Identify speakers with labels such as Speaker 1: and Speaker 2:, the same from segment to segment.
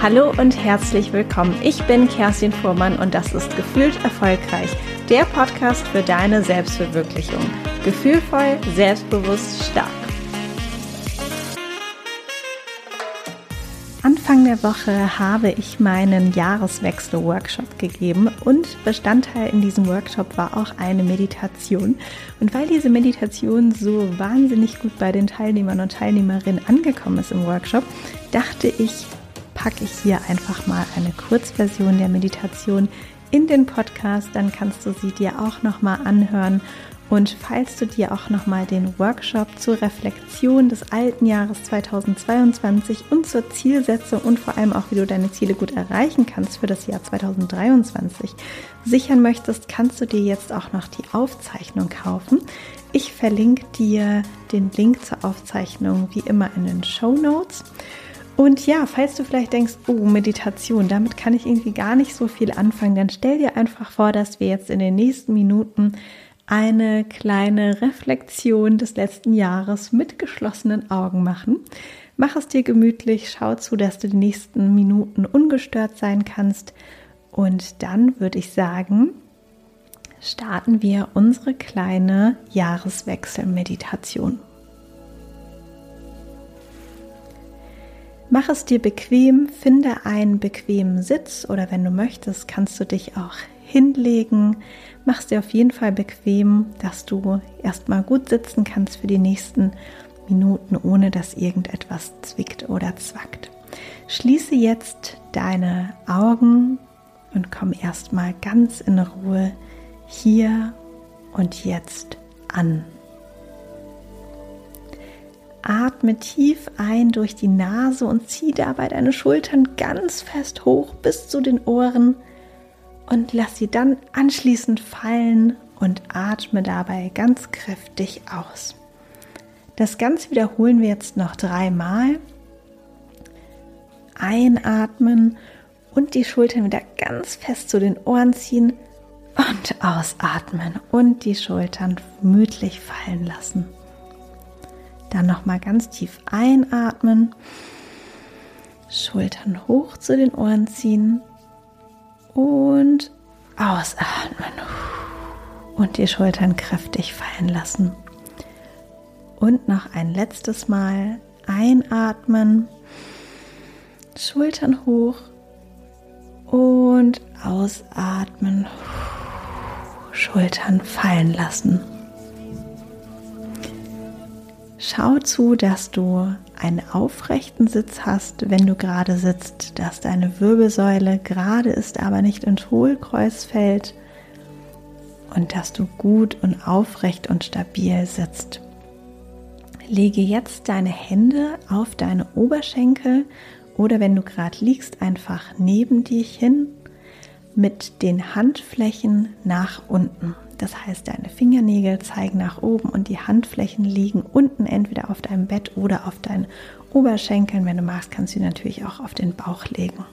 Speaker 1: Hallo und herzlich willkommen. Ich bin Kerstin Fuhrmann und das ist Gefühlt Erfolgreich, der Podcast für deine Selbstverwirklichung. Gefühlvoll, selbstbewusst, stark. Anfang der Woche habe ich meinen Jahreswechsel-Workshop gegeben und Bestandteil in diesem Workshop war auch eine Meditation. Und weil diese Meditation so wahnsinnig gut bei den Teilnehmern und Teilnehmerinnen angekommen ist im Workshop, dachte ich, packe ich hier einfach mal eine Kurzversion der Meditation in den Podcast, dann kannst du sie dir auch noch mal anhören und falls du dir auch nochmal den Workshop zur Reflexion des alten Jahres 2022 und zur Zielsetzung und vor allem auch, wie du deine Ziele gut erreichen kannst für das Jahr 2023 sichern möchtest, kannst du dir jetzt auch noch die Aufzeichnung kaufen. Ich verlinke dir den Link zur Aufzeichnung wie immer in den Show Notes. Und ja, falls du vielleicht denkst, oh, Meditation, damit kann ich irgendwie gar nicht so viel anfangen, dann stell dir einfach vor, dass wir jetzt in den nächsten Minuten eine kleine Reflexion des letzten Jahres mit geschlossenen Augen machen. Mach es dir gemütlich, schau zu, dass du die nächsten Minuten ungestört sein kannst. Und dann würde ich sagen, starten wir unsere kleine Jahreswechselmeditation. Mach es dir bequem, finde einen bequemen Sitz oder wenn du möchtest, kannst du dich auch hinlegen. Mach es dir auf jeden Fall bequem, dass du erstmal gut sitzen kannst für die nächsten Minuten, ohne dass irgendetwas zwickt oder zwackt. Schließe jetzt deine Augen und komm erstmal ganz in Ruhe hier und jetzt an. Atme tief ein durch die Nase und zieh dabei deine Schultern ganz fest hoch bis zu den Ohren und lass sie dann anschließend fallen und atme dabei ganz kräftig aus. Das Ganze wiederholen wir jetzt noch dreimal. Einatmen und die Schultern wieder ganz fest zu den Ohren ziehen und ausatmen und die Schultern gemütlich fallen lassen. Dann nochmal ganz tief einatmen, Schultern hoch zu den Ohren ziehen und ausatmen. Und die Schultern kräftig fallen lassen. Und noch ein letztes Mal einatmen. Schultern hoch und ausatmen. Schultern fallen lassen. Schau zu, dass du einen aufrechten Sitz hast, wenn du gerade sitzt, dass deine Wirbelsäule gerade ist, aber nicht ins Hohlkreuz fällt und dass du gut und aufrecht und stabil sitzt. Lege jetzt deine Hände auf deine Oberschenkel oder wenn du gerade liegst, einfach neben dich hin mit den Handflächen nach unten. Das heißt, deine Fingernägel zeigen nach oben und die Handflächen liegen unten entweder auf deinem Bett oder auf deinen Oberschenkeln. Wenn du magst, kannst du natürlich auch auf den Bauch legen.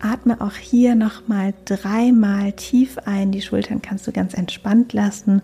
Speaker 1: Atme auch hier nochmal dreimal tief ein. Die Schultern kannst du ganz entspannt lassen.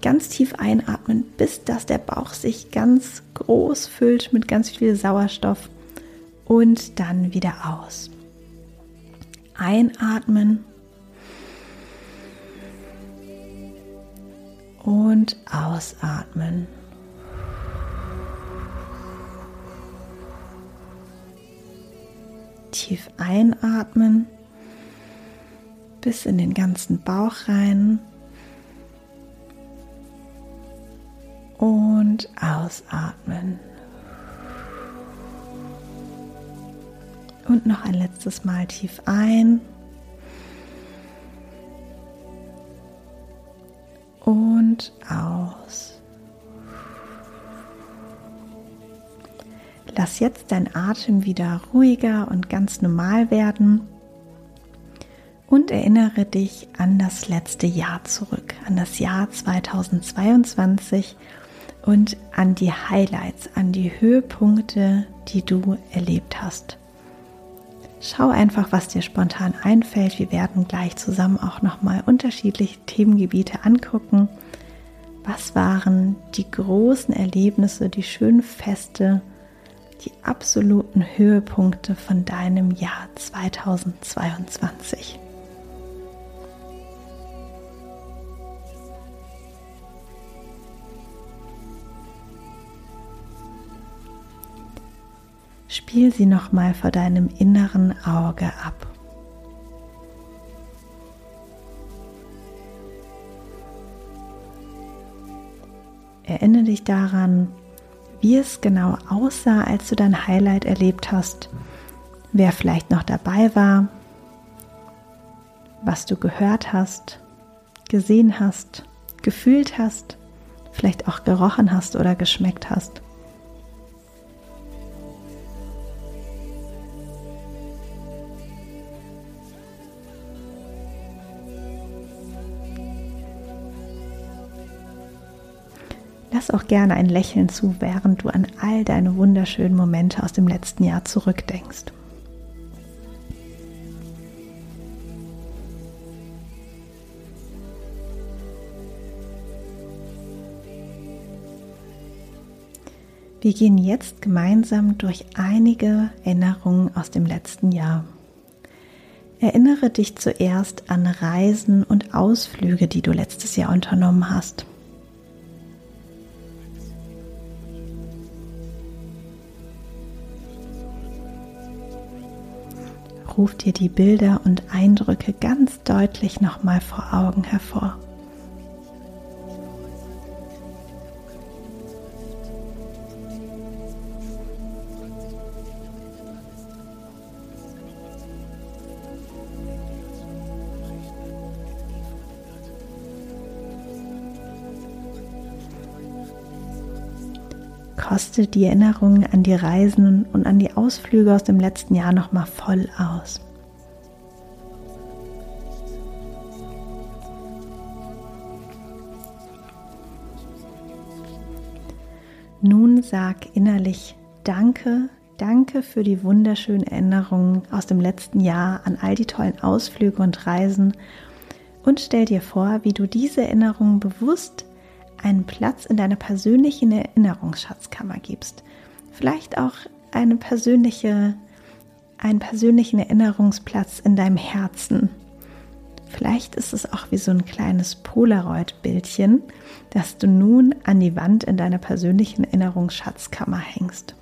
Speaker 1: Ganz tief einatmen, bis dass der Bauch sich ganz groß füllt mit ganz viel Sauerstoff und dann wieder aus. Einatmen und ausatmen. Tief einatmen bis in den ganzen Bauch rein und ausatmen. Und noch ein letztes Mal tief ein und aus. Lass jetzt dein Atem wieder ruhiger und ganz normal werden und erinnere dich an das letzte Jahr zurück, an das Jahr 2022 und an die Highlights, an die Höhepunkte, die du erlebt hast. Schau einfach, was dir spontan einfällt. Wir werden gleich zusammen auch nochmal unterschiedliche Themengebiete angucken. Was waren die großen Erlebnisse, die schönen Feste, die absoluten Höhepunkte von deinem Jahr 2022. Spiel sie nochmal vor deinem inneren Auge ab. Erinnere dich daran, wie es genau aussah, als du dein Highlight erlebt hast, wer vielleicht noch dabei war, was du gehört hast, gesehen hast, gefühlt hast, vielleicht auch gerochen hast oder geschmeckt hast. Lass auch gerne ein Lächeln zu, während du an all deine wunderschönen Momente aus dem letzten Jahr zurückdenkst. Wir gehen jetzt gemeinsam durch einige Erinnerungen aus dem letzten Jahr. Erinnere dich zuerst an Reisen und Ausflüge, die du letztes Jahr unternommen hast. Ruf dir die Bilder und Eindrücke ganz deutlich nochmal vor Augen hervor. Koste die Erinnerungen an die Reisen und an die Ausflüge aus dem letzten Jahr noch mal voll aus. Nun sag innerlich Danke, danke für die wunderschönen Erinnerungen aus dem letzten Jahr an all die tollen Ausflüge und Reisen und stell dir vor, wie du diese Erinnerungen bewusst einen Platz in deiner persönlichen Erinnerungsschatzkammer gibst. Vielleicht auch eine persönliche, einen persönlichen Erinnerungsplatz in deinem Herzen. Vielleicht ist es auch wie so ein kleines Polaroid-Bildchen, das du nun an die Wand in deiner persönlichen Erinnerungsschatzkammer hängst.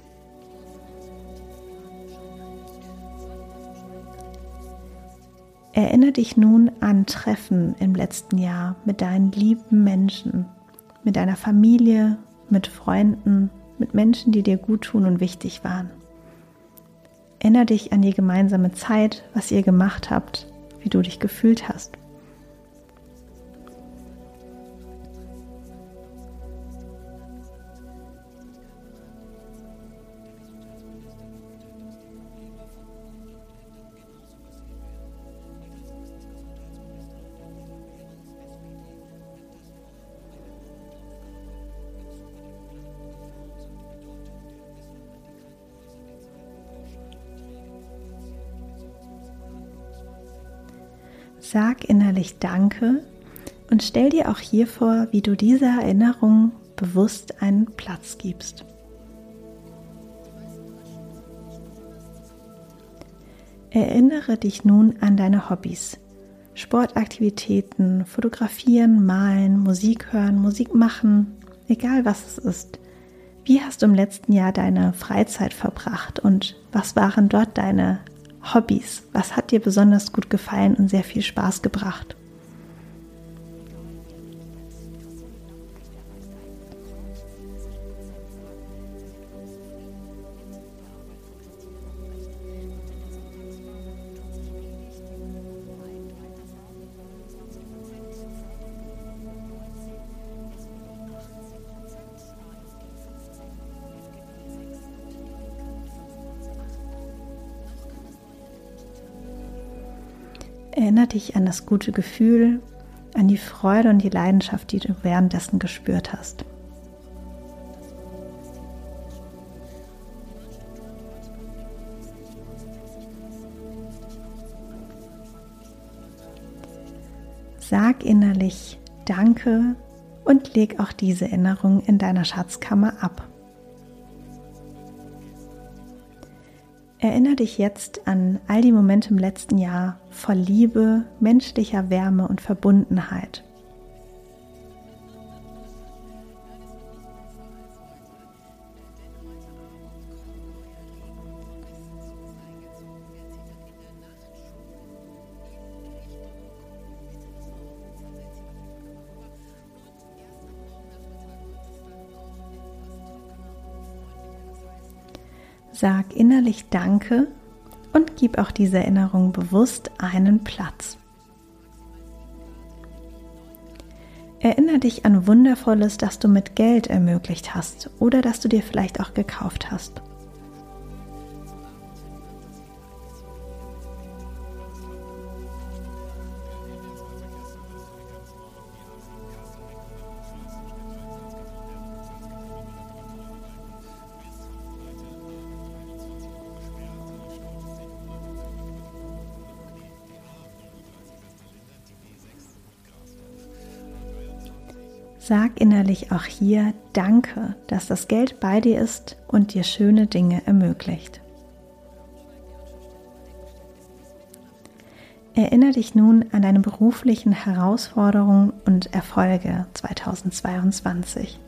Speaker 1: Erinnere dich nun an Treffen im letzten Jahr mit deinen lieben Menschen, mit deiner Familie, mit Freunden, mit Menschen, die dir gut tun und wichtig waren. Erinnere dich an die gemeinsame Zeit, was ihr gemacht habt, wie du dich gefühlt hast. Sag innerlich Danke und stell dir auch hier vor, wie du dieser Erinnerung bewusst einen Platz gibst. Erinnere dich nun an deine Hobbys. Sportaktivitäten, fotografieren, malen, Musik hören, Musik machen, egal was es ist. Wie hast du im letzten Jahr deine Freizeit verbracht und was waren dort deine Hobbys? Was hat dir besonders gut gefallen und sehr viel Spaß gebracht? Dich an das gute Gefühl, an die Freude und die Leidenschaft, die du währenddessen gespürt hast. Sag innerlich Danke und leg auch diese Erinnerung in deiner Schatzkammer ab. Erinnere dich jetzt an all die Momente im letzten Jahr voll Liebe, menschlicher Wärme und Verbundenheit. Sag innerlich Danke und gib auch diese Erinnerung bewusst einen Platz. Erinnere dich an Wundervolles, das du mit Geld ermöglicht hast oder das du dir vielleicht auch gekauft hast. Sag innerlich auch hier Danke, dass das Geld bei dir ist und dir schöne Dinge ermöglicht. Erinnere dich nun an deine beruflichen Herausforderungen und Erfolge 2022.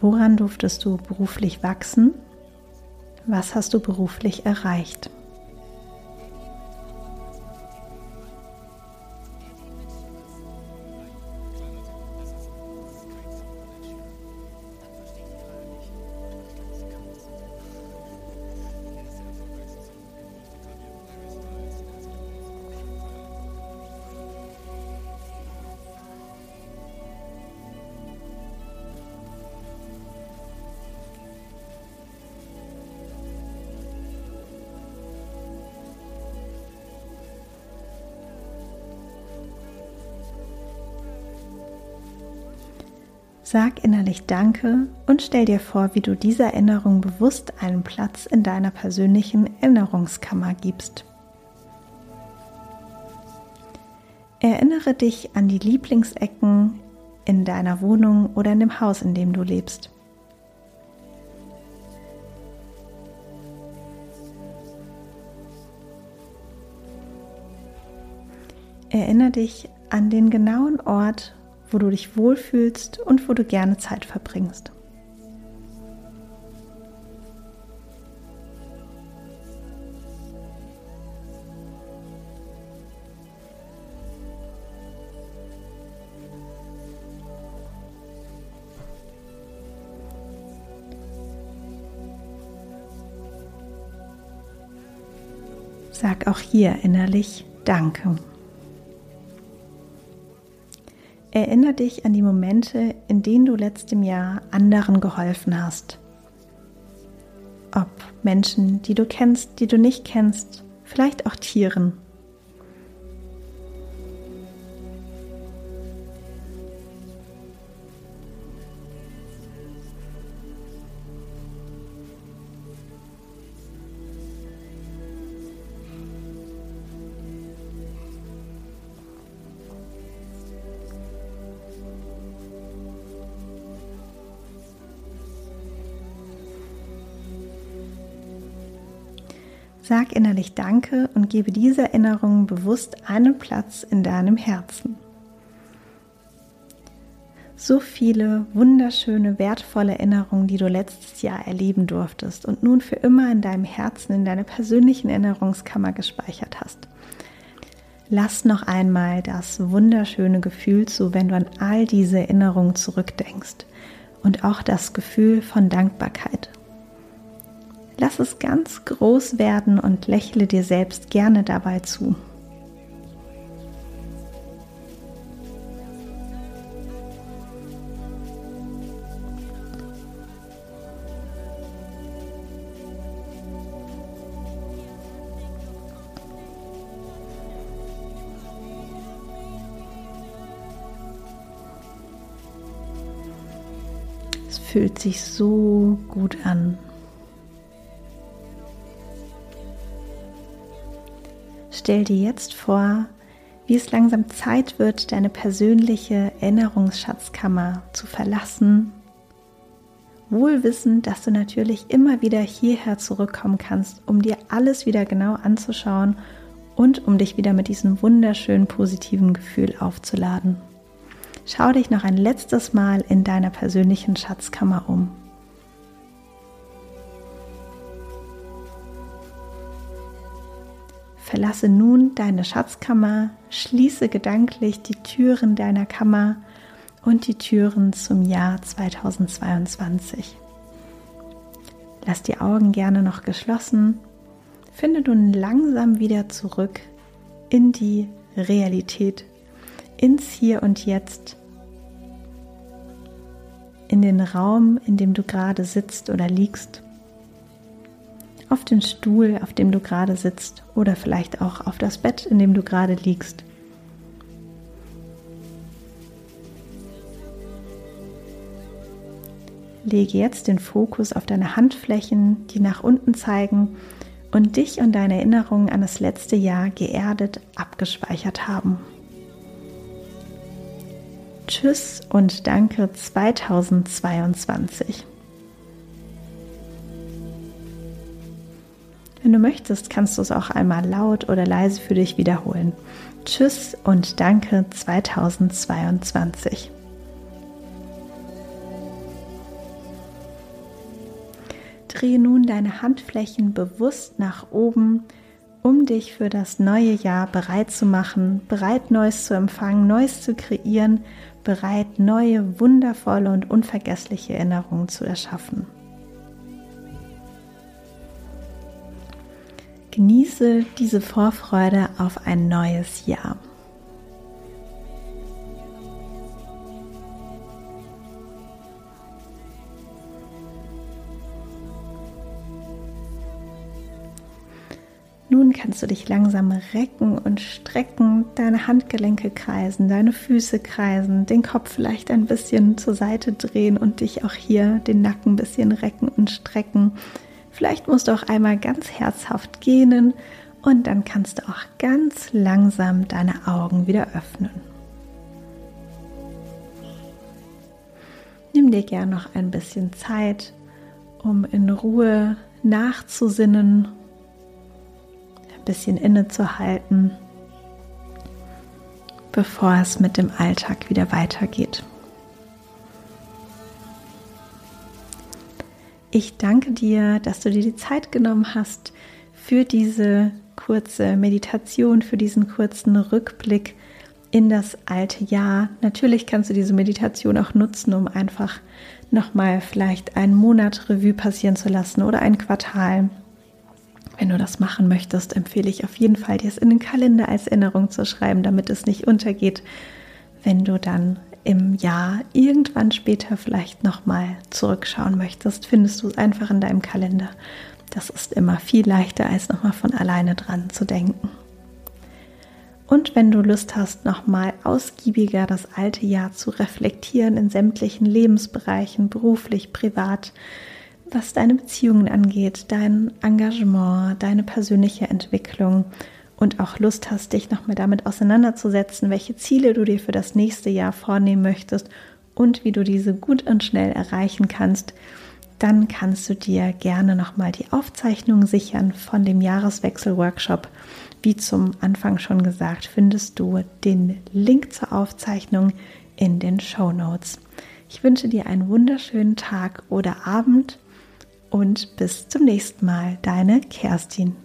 Speaker 1: Woran durftest du beruflich wachsen? Was hast du beruflich erreicht? Sag innerlich Danke und stell dir vor, wie du dieser Erinnerung bewusst einen Platz in deiner persönlichen Erinnerungskammer gibst. Erinnere dich an die Lieblingsecken in deiner Wohnung oder in dem Haus, in dem du lebst. Erinnere dich an den genauen Ort, wo du dich wohlfühlst und wo du gerne Zeit verbringst. Sag auch hier innerlich Danke. Erinnere dich an die Momente, in denen du letztem Jahr anderen geholfen hast. Ob Menschen, die du kennst, die du nicht kennst, vielleicht auch Tieren. Sag innerlich Danke und gebe diese Erinnerung bewusst einen Platz in deinem Herzen. So viele wunderschöne, wertvolle Erinnerungen, die du letztes Jahr erleben durftest und nun für immer in deinem Herzen, in deiner persönlichen Erinnerungskammer gespeichert hast. Lass noch einmal das wunderschöne Gefühl zu, wenn du an all diese Erinnerungen zurückdenkst und auch das Gefühl von Dankbarkeit Lass es ganz groß werden und lächle dir selbst gerne dabei zu. Es fühlt sich so gut an. Stell dir jetzt vor, wie es langsam Zeit wird, deine persönliche Erinnerungsschatzkammer zu verlassen. Wohl wissend, dass du natürlich immer wieder hierher zurückkommen kannst, um dir alles wieder genau anzuschauen und um dich wieder mit diesem wunderschönen positiven Gefühl aufzuladen. Schau dich noch ein letztes Mal in deiner persönlichen Schatzkammer um. Verlasse nun deine Schatzkammer, schließe gedanklich die Türen deiner Kammer und die Türen zum Jahr 2022. Lass die Augen gerne noch geschlossen. Finde nun langsam wieder zurück in die Realität, ins Hier und Jetzt, in den Raum, in dem du gerade sitzt oder liegst auf den Stuhl, auf dem du gerade sitzt oder vielleicht auch auf das Bett, in dem du gerade liegst. Lege jetzt den Fokus auf deine Handflächen, die nach unten zeigen und dich und deine Erinnerungen an das letzte Jahr geerdet abgespeichert haben. Tschüss und danke 2022. Wenn du möchtest, kannst du es auch einmal laut oder leise für dich wiederholen. Tschüss und danke 2022. Drehe nun deine Handflächen bewusst nach oben, um dich für das neue Jahr bereit zu machen, bereit Neues zu empfangen, Neues zu kreieren, bereit neue, wundervolle und unvergessliche Erinnerungen zu erschaffen. Genieße diese Vorfreude auf ein neues Jahr. Nun kannst du dich langsam recken und strecken, deine Handgelenke kreisen, deine Füße kreisen, den Kopf vielleicht ein bisschen zur Seite drehen und dich auch hier den Nacken ein bisschen recken und strecken. Vielleicht musst du auch einmal ganz herzhaft gähnen und dann kannst du auch ganz langsam deine Augen wieder öffnen. Nimm dir gern noch ein bisschen Zeit, um in Ruhe nachzusinnen, ein bisschen innezuhalten, bevor es mit dem Alltag wieder weitergeht. Ich danke dir, dass du dir die Zeit genommen hast für diese kurze Meditation, für diesen kurzen Rückblick in das alte Jahr. Natürlich kannst du diese Meditation auch nutzen, um einfach nochmal vielleicht einen Monat Revue passieren zu lassen oder ein Quartal. Wenn du das machen möchtest, empfehle ich auf jeden Fall, dir es in den Kalender als Erinnerung zu schreiben, damit es nicht untergeht, wenn du dann im Jahr irgendwann später vielleicht nochmal zurückschauen möchtest, findest du es einfach in deinem Kalender. Das ist immer viel leichter, als nochmal von alleine dran zu denken. Und wenn du Lust hast, nochmal ausgiebiger das alte Jahr zu reflektieren in sämtlichen Lebensbereichen, beruflich, privat, was deine Beziehungen angeht, dein Engagement, deine persönliche Entwicklung und auch Lust hast, dich nochmal damit auseinanderzusetzen, welche Ziele du dir für das nächste Jahr vornehmen möchtest und wie du diese gut und schnell erreichen kannst, dann kannst du dir gerne nochmal die Aufzeichnung sichern von dem Jahreswechsel-Workshop. Wie zum Anfang schon gesagt, findest du den Link zur Aufzeichnung in den Show Notes. Ich wünsche dir einen wunderschönen Tag oder Abend und bis zum nächsten Mal. Deine Kerstin.